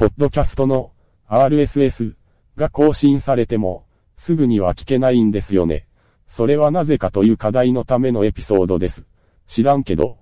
ポッドキャストの RSS が更新されても、すぐには聞けないんですよね。それはなぜかという課題のためのエピソードです。知らんけど。